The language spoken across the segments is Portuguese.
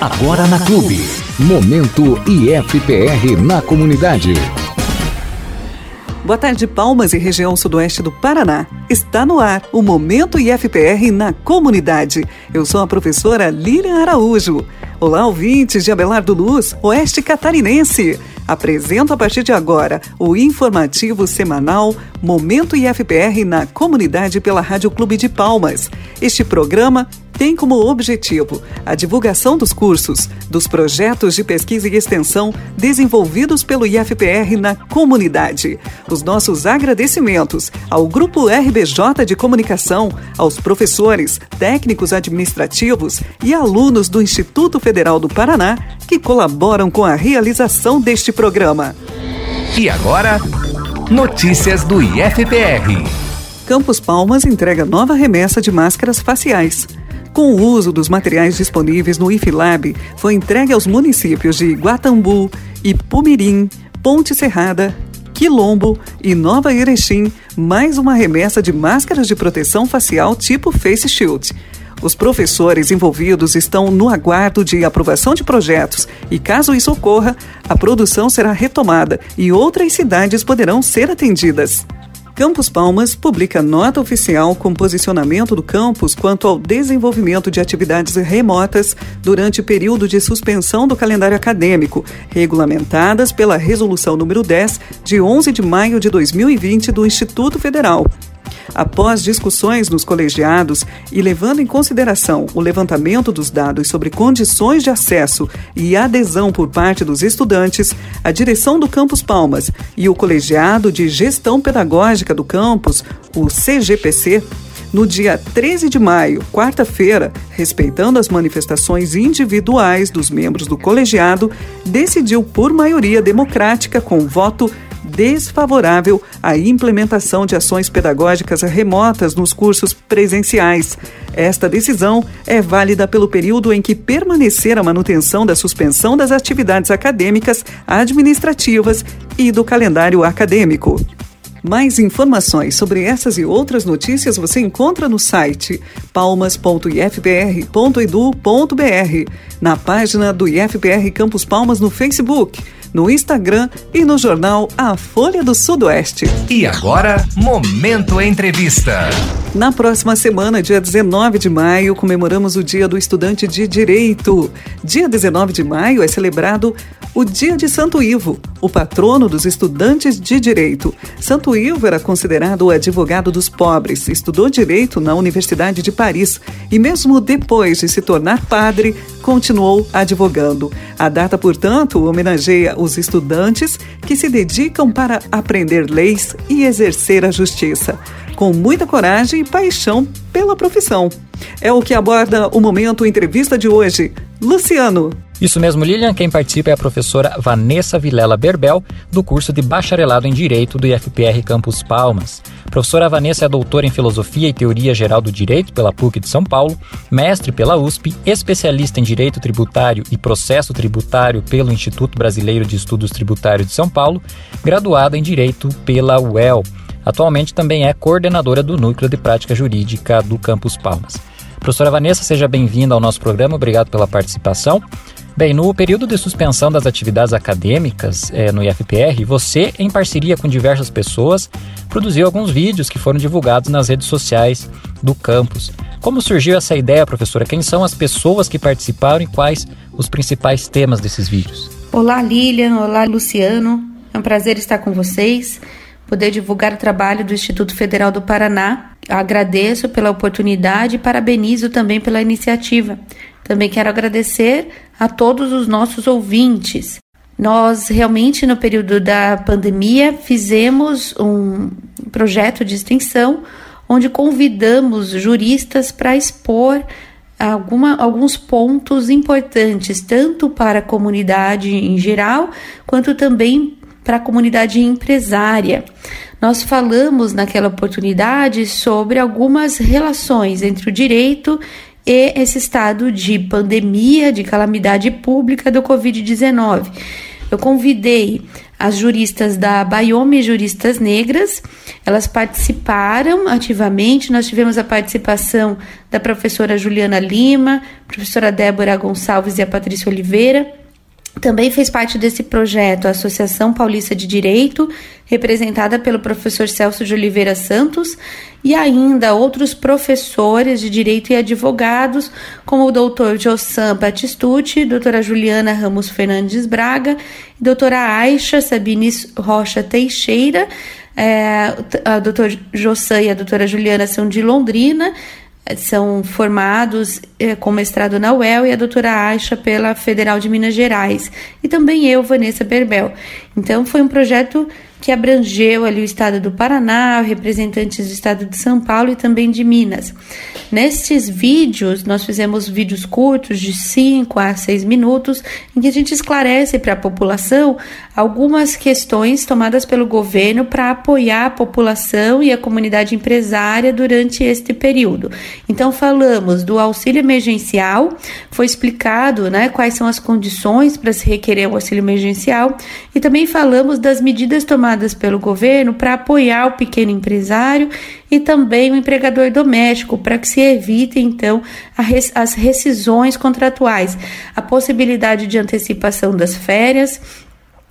Agora na Clube. Momento IFPR na comunidade. Boa tarde, Palmas e região sudoeste do Paraná. Está no ar o Momento IFPR na comunidade. Eu sou a professora Lilian Araújo. Olá, ouvintes de Abelardo Luz, Oeste Catarinense. Apresento a partir de agora o informativo semanal Momento IFPR na comunidade pela Rádio Clube de Palmas. Este programa tem como objetivo a divulgação dos cursos, dos projetos de pesquisa e extensão desenvolvidos pelo IFPR na comunidade. Os nossos agradecimentos ao Grupo RBJ de Comunicação, aos professores, técnicos administrativos e alunos do Instituto Federal do Paraná que colaboram com a realização deste programa. E agora, notícias do IFPR. Campos Palmas entrega nova remessa de máscaras faciais. Com o uso dos materiais disponíveis no IFLAB, foi entregue aos municípios de Guatambu, Ipumirim, Ponte Serrada, Quilombo e Nova Erechim mais uma remessa de máscaras de proteção facial tipo Face Shield. Os professores envolvidos estão no aguardo de aprovação de projetos e, caso isso ocorra, a produção será retomada e outras cidades poderão ser atendidas. Campus Palmas publica nota oficial com posicionamento do campus quanto ao desenvolvimento de atividades remotas durante o período de suspensão do calendário acadêmico, regulamentadas pela Resolução número 10, de 11 de maio de 2020 do Instituto Federal. Após discussões nos colegiados e levando em consideração o levantamento dos dados sobre condições de acesso e adesão por parte dos estudantes, a direção do Campus Palmas e o colegiado de gestão pedagógica do campus, o CGPC, no dia 13 de maio, quarta-feira, respeitando as manifestações individuais dos membros do colegiado, decidiu por maioria democrática com voto desfavorável à implementação de ações pedagógicas remotas nos cursos presenciais. Esta decisão é válida pelo período em que permanecer a manutenção da suspensão das atividades acadêmicas, administrativas e do calendário acadêmico. Mais informações sobre essas e outras notícias você encontra no site palmas.ifpr.edu.br, na página do IFPR Campus Palmas no Facebook no Instagram e no jornal A Folha do Sudoeste. E agora, Momento Entrevista. Na próxima semana, dia 19 de maio, comemoramos o Dia do Estudante de Direito. Dia 19 de maio é celebrado o Dia de Santo Ivo, o patrono dos estudantes de direito. Santo Ivo era considerado o advogado dos pobres, estudou direito na Universidade de Paris e, mesmo depois de se tornar padre, continuou advogando. A data, portanto, homenageia os estudantes que se dedicam para aprender leis e exercer a justiça, com muita coragem e paixão pela profissão. É o que aborda o momento entrevista de hoje. Luciano. Isso mesmo, Lilian. Quem participa é a professora Vanessa Vilela Berbel, do curso de Bacharelado em Direito do IFPR Campus Palmas. Professora Vanessa é doutora em Filosofia e Teoria Geral do Direito pela PUC de São Paulo, mestre pela USP, especialista em Direito Tributário e Processo Tributário pelo Instituto Brasileiro de Estudos Tributários de São Paulo, graduada em Direito pela UEL. Atualmente também é coordenadora do Núcleo de Prática Jurídica do Campus Palmas. Professora Vanessa, seja bem-vinda ao nosso programa, obrigado pela participação. Bem, no período de suspensão das atividades acadêmicas é, no IFPR, você, em parceria com diversas pessoas, produziu alguns vídeos que foram divulgados nas redes sociais do campus. Como surgiu essa ideia, professora? Quem são as pessoas que participaram e quais os principais temas desses vídeos? Olá, Lilian. Olá, Luciano. É um prazer estar com vocês poder divulgar o trabalho do Instituto Federal do Paraná. Agradeço pela oportunidade e parabenizo também pela iniciativa. Também quero agradecer a todos os nossos ouvintes. Nós realmente, no período da pandemia, fizemos um projeto de extensão onde convidamos juristas para expor alguma, alguns pontos importantes, tanto para a comunidade em geral, quanto também para a comunidade empresária. Nós falamos naquela oportunidade sobre algumas relações entre o direito e esse estado de pandemia, de calamidade pública do Covid-19. eu convidei as juristas da Baiome Juristas Negras, elas participaram ativamente. Nós tivemos a participação da professora Juliana Lima, professora Débora Gonçalves e a Patrícia Oliveira. Também fez parte desse projeto a Associação Paulista de Direito, representada pelo professor Celso de Oliveira Santos, e ainda outros professores de direito e advogados, como o doutor Jossan Batistucci, doutora Juliana Ramos Fernandes Braga e doutora Aisha Sabines Rocha Teixeira. É, a doutor Jossan e a doutora Juliana são de Londrina, são formados é, com mestrado na UEL e a doutora Aisha pela Federal de Minas Gerais. E também eu, Vanessa Berbel. Então foi um projeto que abrangeu ali o estado do Paraná, representantes do estado de São Paulo e também de Minas. Nestes vídeos, nós fizemos vídeos curtos de 5 a 6 minutos, em que a gente esclarece para a população algumas questões tomadas pelo governo para apoiar a população e a comunidade empresária durante este período. Então, falamos do auxílio emergencial, foi explicado né, quais são as condições para se requerer o auxílio emergencial, e também falamos das medidas tomadas pelo governo para apoiar o pequeno empresário e também o empregador doméstico, para que se evite, então, as rescisões contratuais, a possibilidade de antecipação das férias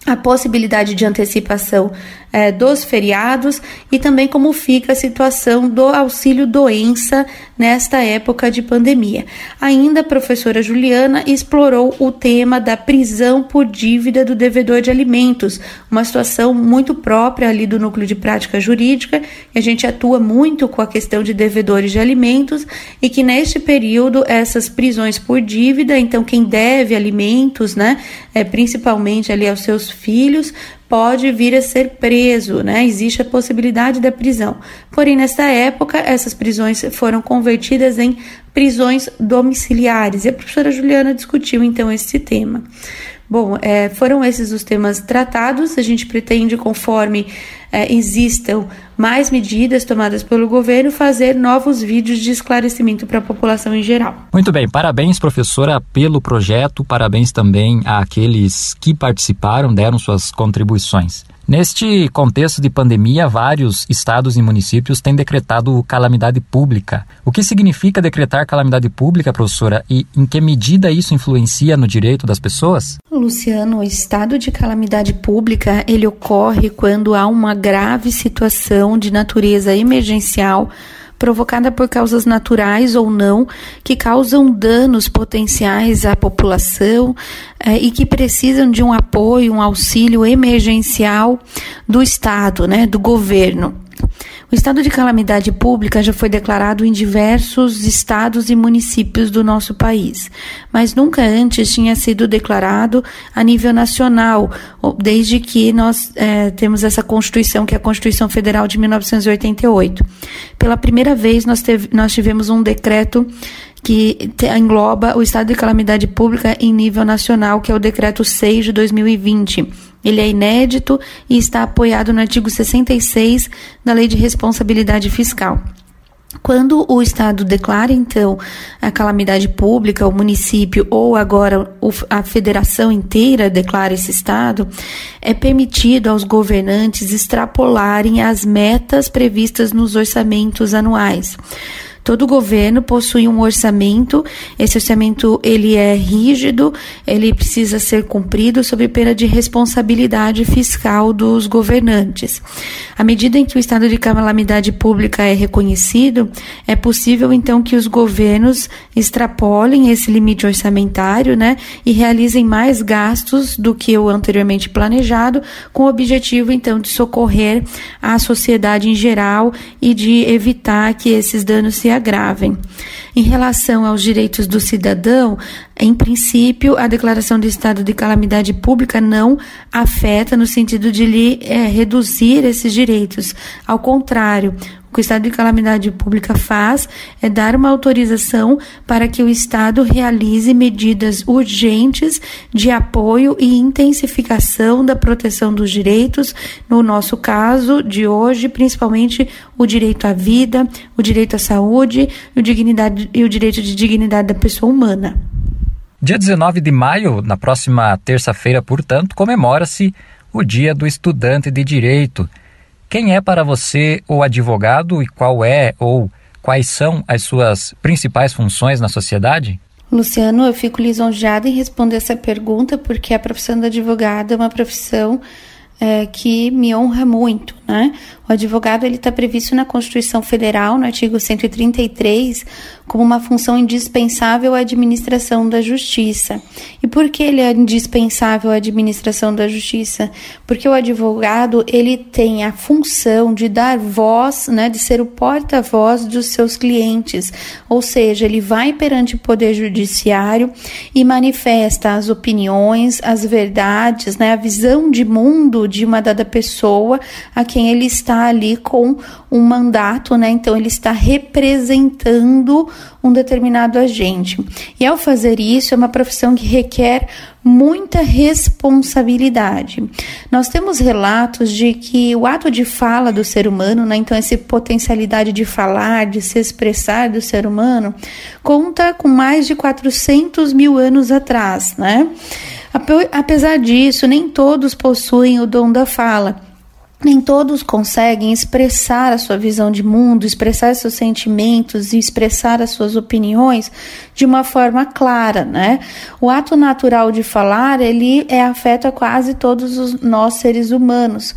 a possibilidade de antecipação é, dos feriados e também como fica a situação do auxílio doença nesta época de pandemia. Ainda a professora Juliana explorou o tema da prisão por dívida do devedor de alimentos, uma situação muito própria ali do núcleo de prática jurídica, e a gente atua muito com a questão de devedores de alimentos e que neste período essas prisões por dívida, então quem deve alimentos, né, é, principalmente ali aos seus filhos, pode vir a ser preso, né? Existe a possibilidade da prisão. Porém, nesta época, essas prisões foram convertidas em prisões domiciliares. E a professora Juliana discutiu então esse tema. Bom, é, foram esses os temas tratados. A gente pretende, conforme é, existam mais medidas tomadas pelo governo, fazer novos vídeos de esclarecimento para a população em geral. Muito bem, parabéns, professora, pelo projeto, parabéns também àqueles que participaram, deram suas contribuições. Neste contexto de pandemia, vários estados e municípios têm decretado calamidade pública. O que significa decretar calamidade pública, professora, e em que medida isso influencia no direito das pessoas? Luciano, o estado de calamidade pública, ele ocorre quando há uma grave situação de natureza emergencial provocada por causas naturais ou não, que causam danos potenciais à população eh, e que precisam de um apoio, um auxílio emergencial do Estado, né, do governo. O estado de calamidade pública já foi declarado em diversos estados e municípios do nosso país, mas nunca antes tinha sido declarado a nível nacional, desde que nós é, temos essa Constituição, que é a Constituição Federal de 1988. Pela primeira vez, nós, teve, nós tivemos um decreto que engloba o estado de calamidade pública em nível nacional, que é o decreto 6 de 2020 ele é inédito e está apoiado no artigo 66 da Lei de Responsabilidade Fiscal. Quando o Estado declara, então, a calamidade pública, o município ou agora a federação inteira declara esse Estado, é permitido aos governantes extrapolarem as metas previstas nos orçamentos anuais. Todo governo possui um orçamento. Esse orçamento ele é rígido, ele precisa ser cumprido sob pena de responsabilidade fiscal dos governantes. À medida em que o estado de calamidade pública é reconhecido, é possível então que os governos extrapolem esse limite orçamentário, né, e realizem mais gastos do que o anteriormente planejado, com o objetivo então de socorrer a sociedade em geral e de evitar que esses danos se agravem. Em relação aos direitos do cidadão, em princípio, a declaração de estado de calamidade pública não afeta no sentido de lhe é, reduzir esses direitos. Ao contrário, o que o estado de calamidade pública faz é dar uma autorização para que o Estado realize medidas urgentes de apoio e intensificação da proteção dos direitos, no nosso caso de hoje, principalmente o direito à vida, o direito à saúde e dignidade, e o direito de dignidade da pessoa humana. Dia 19 de maio, na próxima terça-feira, portanto, comemora-se o Dia do Estudante de Direito. Quem é para você o advogado e qual é ou quais são as suas principais funções na sociedade? Luciano, eu fico lisonjeada em responder essa pergunta porque a profissão do advogado é uma profissão é, que me honra muito, né? O advogado ele está previsto na Constituição Federal, no artigo 133, como uma função indispensável à administração da justiça. E por que ele é indispensável à administração da justiça? Porque o advogado ele tem a função de dar voz, né, de ser o porta-voz dos seus clientes, ou seja, ele vai perante o poder judiciário e manifesta as opiniões, as verdades, né, a visão de mundo de uma dada pessoa a quem ele está ali com um mandato, né? Então ele está representando um determinado agente. E ao fazer isso, é uma profissão que requer muita responsabilidade. Nós temos relatos de que o ato de fala do ser humano, né, então essa potencialidade de falar, de se expressar do ser humano, conta com mais de 400 mil anos atrás, né? Apesar disso, nem todos possuem o dom da fala nem todos conseguem expressar a sua visão de mundo, expressar seus sentimentos e expressar as suas opiniões de uma forma clara, né? O ato natural de falar, ele é afeta quase todos os nós seres humanos.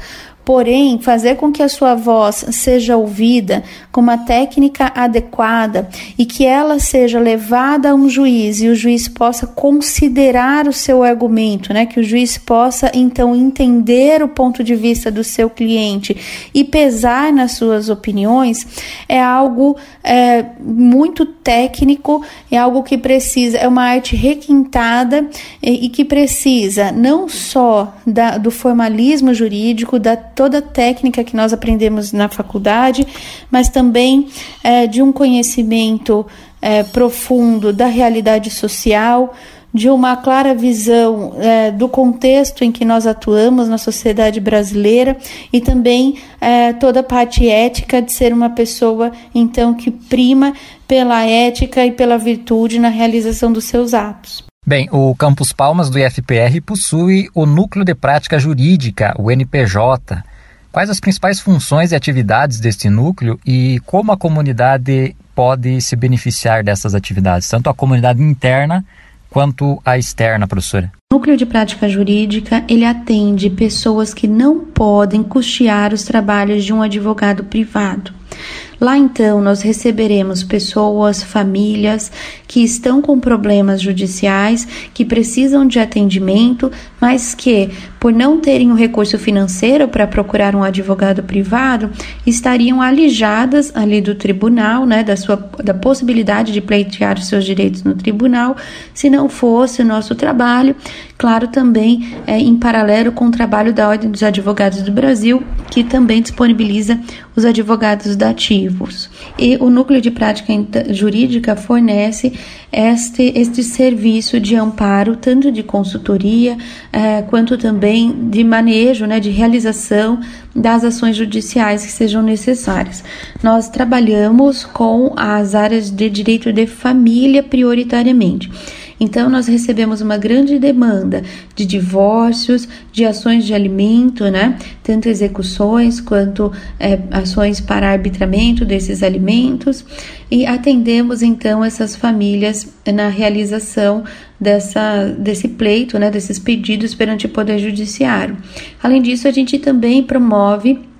Porém, fazer com que a sua voz seja ouvida com uma técnica adequada e que ela seja levada a um juiz e o juiz possa considerar o seu argumento, né? Que o juiz possa então entender o ponto de vista do seu cliente e pesar nas suas opiniões, é algo é, muito técnico, é algo que precisa, é uma arte requintada e, e que precisa não só da, do formalismo jurídico, da toda a técnica que nós aprendemos na faculdade, mas também é, de um conhecimento é, profundo da realidade social, de uma clara visão é, do contexto em que nós atuamos na sociedade brasileira e também é, toda a parte ética de ser uma pessoa então que prima pela ética e pela virtude na realização dos seus atos. Bem, o Campus Palmas do IFPR possui o Núcleo de Prática Jurídica, o NPJ. Quais as principais funções e atividades deste núcleo e como a comunidade pode se beneficiar dessas atividades, tanto a comunidade interna quanto a externa, professora? O núcleo de prática jurídica, ele atende pessoas que não podem custear os trabalhos de um advogado privado. Lá então nós receberemos pessoas, famílias que estão com problemas judiciais, que precisam de atendimento, mas que, por não terem o recurso financeiro para procurar um advogado privado, estariam alijadas ali do tribunal, né, da sua da possibilidade de pleitear os seus direitos no tribunal, se não fosse o nosso trabalho, claro também é, em paralelo com o trabalho da Ordem dos Advogados do Brasil, que também disponibiliza os advogados E o núcleo de prática jurídica fornece este, este serviço de amparo, tanto de consultoria, eh, quanto também de manejo, né, de realização das ações judiciais que sejam necessárias. Nós trabalhamos com as áreas de direito de família prioritariamente. Então, nós recebemos uma grande demanda de divórcios, de ações de alimento, né? Tanto execuções quanto é, ações para arbitramento desses alimentos, e atendemos então essas famílias na realização dessa, desse pleito, né? Desses pedidos perante o Poder Judiciário. Além disso, a gente também promove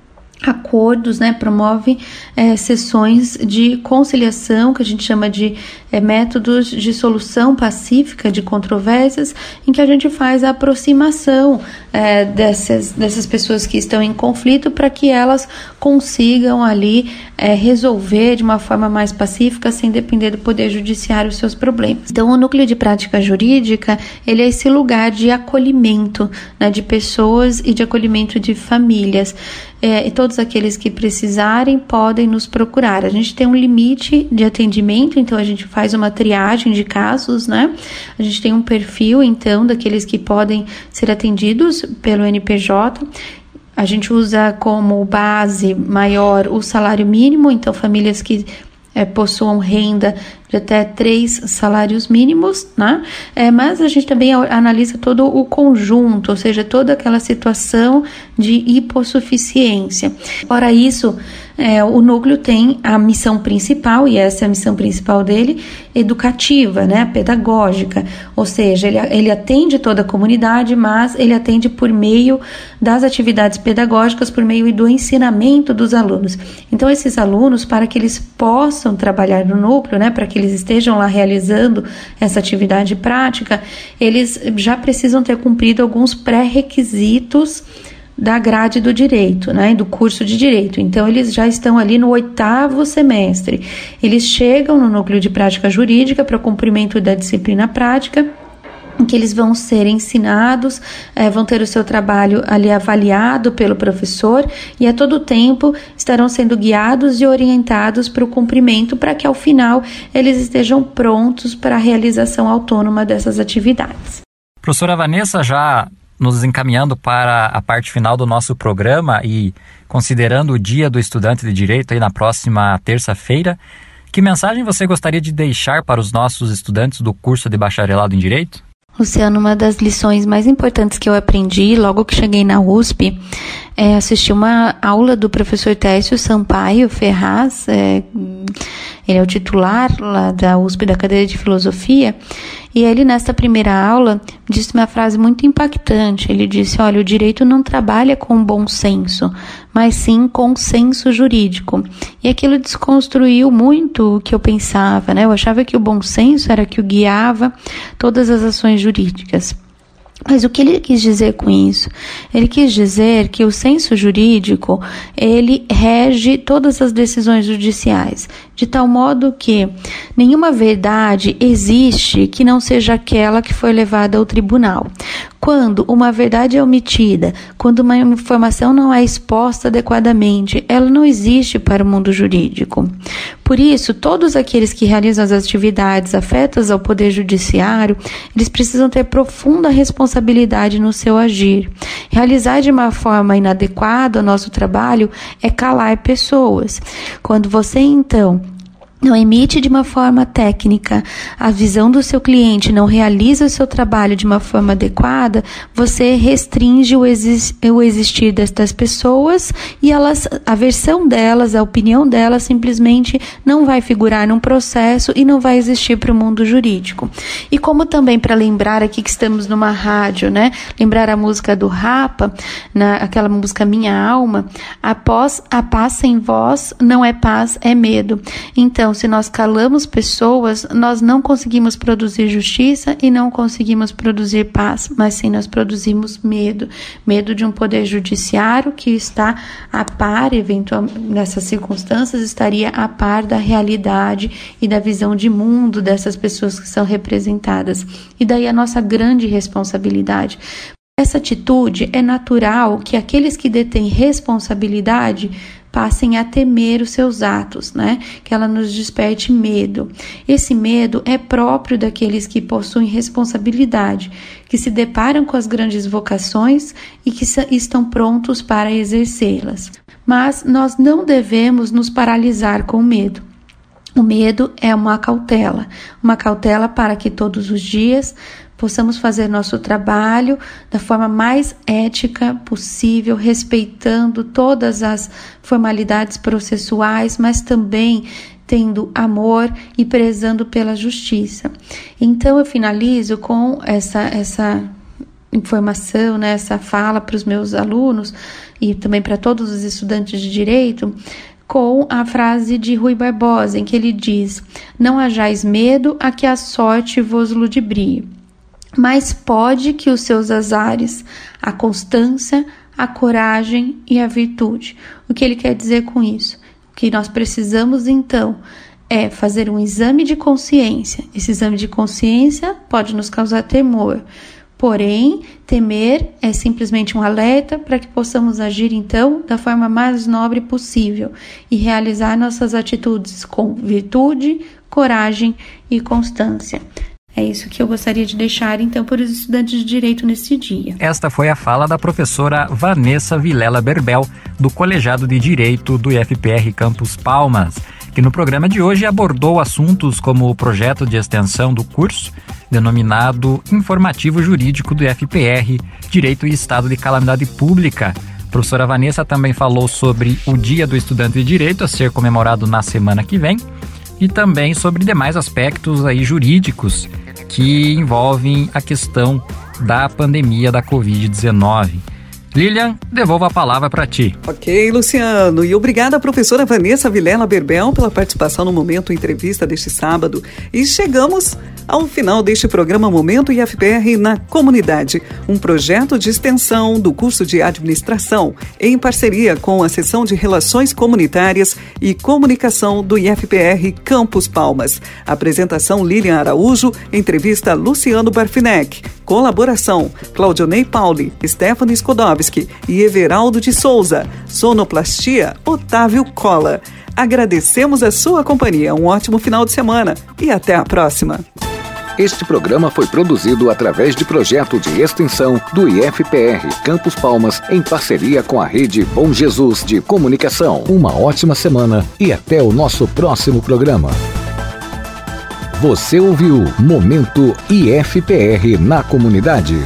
acordos, né, promove é, sessões de conciliação, que a gente chama de é, métodos de solução pacífica de controvérsias, em que a gente faz a aproximação é, dessas, dessas pessoas que estão em conflito para que elas consigam ali é, resolver de uma forma mais pacífica, sem depender do poder judiciário os seus problemas. Então, o núcleo de prática jurídica ele é esse lugar de acolhimento né, de pessoas e de acolhimento de famílias. É, e todos aqueles que precisarem podem nos procurar. A gente tem um limite de atendimento, então a gente faz uma triagem de casos, né? A gente tem um perfil, então, daqueles que podem ser atendidos pelo NPJ. A gente usa como base maior o salário mínimo, então famílias que é, possuam renda de até três salários mínimos, né? É, mas a gente também analisa todo o conjunto, ou seja, toda aquela situação de hipossuficiência. Fora isso, é, o núcleo tem a missão principal, e essa é a missão principal dele, educativa, né, pedagógica, ou seja, ele, ele atende toda a comunidade, mas ele atende por meio das atividades pedagógicas, por meio do ensinamento dos alunos. Então, esses alunos, para que eles possam trabalhar no núcleo, né, para que eles estejam lá realizando essa atividade prática, eles já precisam ter cumprido alguns pré-requisitos da grade do direito, né, do curso de direito. Então, eles já estão ali no oitavo semestre. Eles chegam no núcleo de prática jurídica para o cumprimento da disciplina prática que eles vão ser ensinados, é, vão ter o seu trabalho ali avaliado pelo professor e a todo tempo estarão sendo guiados e orientados para o cumprimento para que ao final eles estejam prontos para a realização autônoma dessas atividades. Professora Vanessa, já nos encaminhando para a parte final do nosso programa e considerando o Dia do Estudante de Direito aí na próxima terça-feira, que mensagem você gostaria de deixar para os nossos estudantes do curso de bacharelado em Direito? Luciano, uma das lições mais importantes que eu aprendi logo que cheguei na USP é assistir uma aula do professor Técio Sampaio Ferraz, é, ele é o titular lá da USP da cadeira de filosofia, e ele nessa primeira aula disse uma frase muito impactante. Ele disse: "Olha, o direito não trabalha com bom senso, mas sim com senso jurídico". E aquilo desconstruiu muito o que eu pensava, né? Eu achava que o bom senso era que o guiava todas as ações jurídicas. Mas o que ele quis dizer com isso? Ele quis dizer que o senso jurídico, ele rege todas as decisões judiciais, de tal modo que nenhuma verdade existe que não seja aquela que foi levada ao tribunal. Quando uma verdade é omitida, quando uma informação não é exposta adequadamente, ela não existe para o mundo jurídico. Por isso, todos aqueles que realizam as atividades afetas ao poder judiciário, eles precisam ter profunda responsabilidade no seu agir. Realizar de uma forma inadequada o nosso trabalho é calar pessoas. Quando você então não emite de uma forma técnica a visão do seu cliente, não realiza o seu trabalho de uma forma adequada, você restringe o, exis o existir destas pessoas e elas, a versão delas, a opinião delas simplesmente não vai figurar num processo e não vai existir para o mundo jurídico. E como também para lembrar aqui que estamos numa rádio, né? Lembrar a música do Rapa, na, aquela música Minha Alma, após a paz sem voz não é paz, é medo. Então, então, se nós calamos pessoas, nós não conseguimos produzir justiça e não conseguimos produzir paz, mas sim nós produzimos medo. Medo de um poder judiciário que está a par, eventual, nessas circunstâncias, estaria a par da realidade e da visão de mundo dessas pessoas que são representadas. E daí a nossa grande responsabilidade. Essa atitude é natural que aqueles que detêm responsabilidade passem a temer os seus atos, né? Que ela nos desperte medo. Esse medo é próprio daqueles que possuem responsabilidade, que se deparam com as grandes vocações e que estão prontos para exercê-las. Mas nós não devemos nos paralisar com medo. O medo é uma cautela, uma cautela para que todos os dias possamos fazer nosso trabalho da forma mais ética possível, respeitando todas as formalidades processuais, mas também tendo amor e prezando pela justiça. Então eu finalizo com essa essa informação, né, essa fala para os meus alunos e também para todos os estudantes de direito, com a frase de Rui Barbosa, em que ele diz: Não hajais medo a que a sorte vos ludibrie mas pode que os seus azares, a constância, a coragem e a virtude. O que ele quer dizer com isso? O que nós precisamos então é fazer um exame de consciência. Esse exame de consciência pode nos causar temor. Porém, temer é simplesmente um alerta para que possamos agir então da forma mais nobre possível e realizar nossas atitudes com virtude, coragem e constância. É isso que eu gostaria de deixar, então, para os estudantes de direito nesse dia. Esta foi a fala da professora Vanessa Vilela Berbel, do Colegiado de Direito do IFPR Campus Palmas. que no programa de hoje abordou assuntos como o projeto de extensão do curso, denominado Informativo Jurídico do FPR, Direito e Estado de Calamidade Pública. A professora Vanessa também falou sobre o Dia do Estudante de Direito a ser comemorado na semana que vem e também sobre demais aspectos aí jurídicos que envolvem a questão da pandemia da Covid-19. Lilian, devolvo a palavra para ti. Ok, Luciano. E obrigada à professora Vanessa Vilela Berbel pela participação no Momento Entrevista deste sábado. E chegamos ao final deste programa Momento IFPR na Comunidade, um projeto de extensão do curso de administração, em parceria com a Seção de Relações Comunitárias e Comunicação do IFPR Campus Palmas. Apresentação Lilian Araújo, entrevista Luciano Barfinec. Colaboração Claudionei Pauli, Stephanie Skodowski e Everaldo de Souza. Sonoplastia Otávio Cola. Agradecemos a sua companhia. Um ótimo final de semana e até a próxima. Este programa foi produzido através de projeto de extensão do IFPR Campos Palmas em parceria com a rede Bom Jesus de Comunicação. Uma ótima semana e até o nosso próximo programa. Você ouviu Momento IFPR na comunidade.